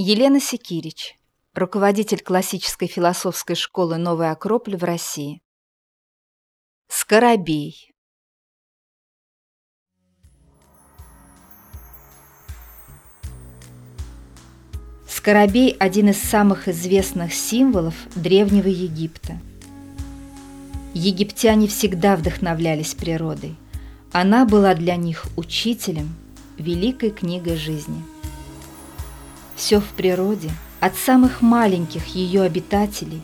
Елена Секирич, руководитель классической философской школы «Новый Акрополь» в России. Скоробей. Скоробей – один из самых известных символов Древнего Египта. Египтяне всегда вдохновлялись природой. Она была для них учителем, великой книгой жизни – все в природе, от самых маленьких ее обитателей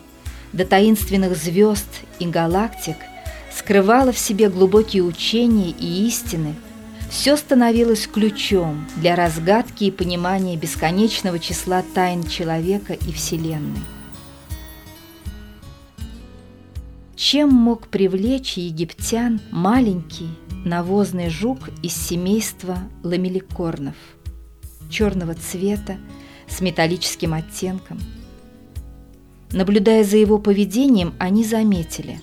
до таинственных звезд и галактик, скрывало в себе глубокие учения и истины, все становилось ключом для разгадки и понимания бесконечного числа тайн человека и Вселенной. Чем мог привлечь египтян маленький навозный жук из семейства ламеликорнов, черного цвета, с металлическим оттенком. Наблюдая за его поведением, они заметили,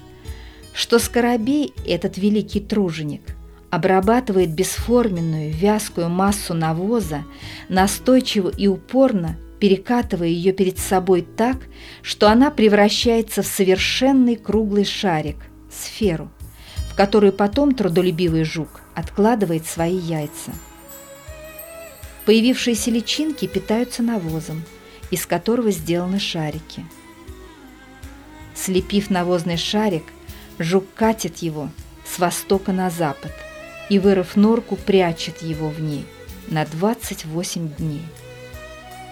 что скоробей, этот великий труженик, обрабатывает бесформенную вязкую массу навоза, настойчиво и упорно перекатывая ее перед собой так, что она превращается в совершенный круглый шарик, сферу, в которую потом трудолюбивый жук откладывает свои яйца. Появившиеся личинки питаются навозом, из которого сделаны шарики. Слепив навозный шарик, жук катит его с востока на запад и, вырыв норку, прячет его в ней на 28 дней.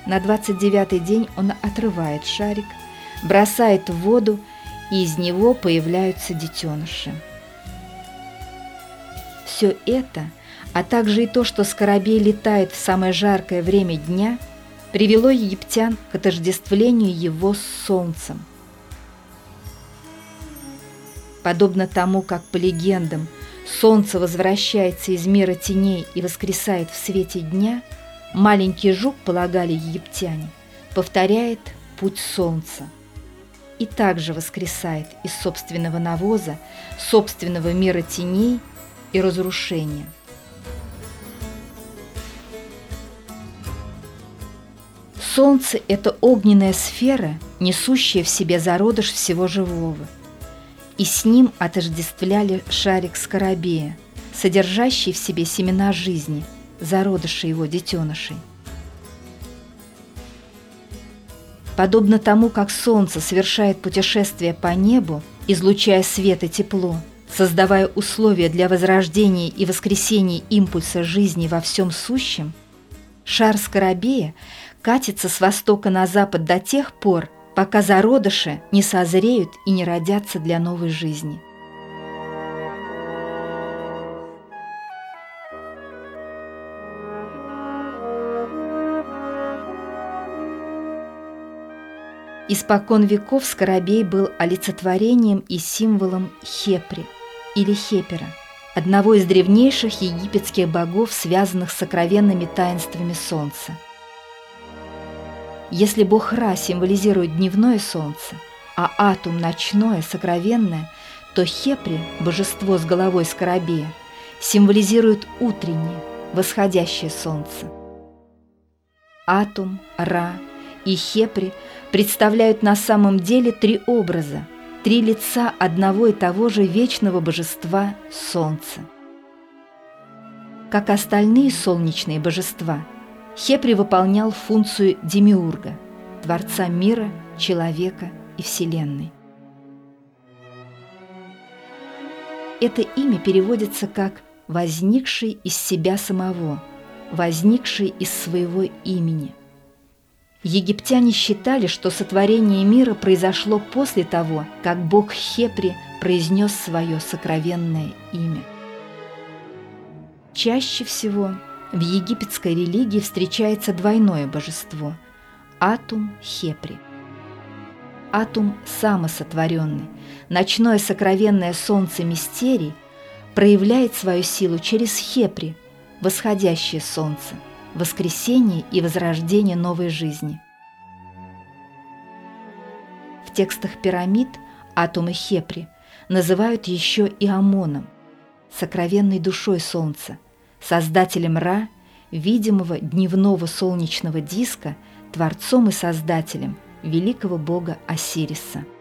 На 29-й день он отрывает шарик, бросает в воду, и из него появляются детеныши. Все это – а также и то, что Скоробей летает в самое жаркое время дня, привело египтян к отождествлению его с солнцем. Подобно тому, как по легендам солнце возвращается из мира теней и воскресает в свете дня, маленький жук, полагали египтяне, повторяет путь солнца и также воскресает из собственного навоза, собственного мира теней и разрушения – Солнце – это огненная сфера, несущая в себе зародыш всего живого. И с ним отождествляли шарик скоробея, содержащий в себе семена жизни, зародыши его детенышей. Подобно тому, как Солнце совершает путешествие по небу, излучая свет и тепло, создавая условия для возрождения и воскресения импульса жизни во всем сущем, шар Скоробея катится с востока на запад до тех пор, пока зародыши не созреют и не родятся для новой жизни. Испокон веков Скоробей был олицетворением и символом Хепри или Хепера, одного из древнейших египетских богов, связанных с сокровенными таинствами Солнца – если бог Ра символизирует дневное солнце, а Атум – ночное, сокровенное, то Хепри, божество с головой скоробея, символизирует утреннее, восходящее солнце. Атум, Ра и Хепри представляют на самом деле три образа, три лица одного и того же вечного божества – Солнца. Как остальные солнечные божества – Хепри выполнял функцию демиурга, творца мира, человека и Вселенной. Это имя переводится как «возникший из себя самого», «возникший из своего имени». Египтяне считали, что сотворение мира произошло после того, как бог Хепри произнес свое сокровенное имя. Чаще всего в египетской религии встречается двойное божество – Атум Хепри. Атум самосотворенный, ночное сокровенное солнце мистерий проявляет свою силу через Хепри, восходящее солнце, воскресение и возрождение новой жизни. В текстах пирамид Атум и Хепри называют еще и Амоном, сокровенной душой солнца – создателем Ра, видимого дневного солнечного диска, творцом и создателем великого бога Осириса –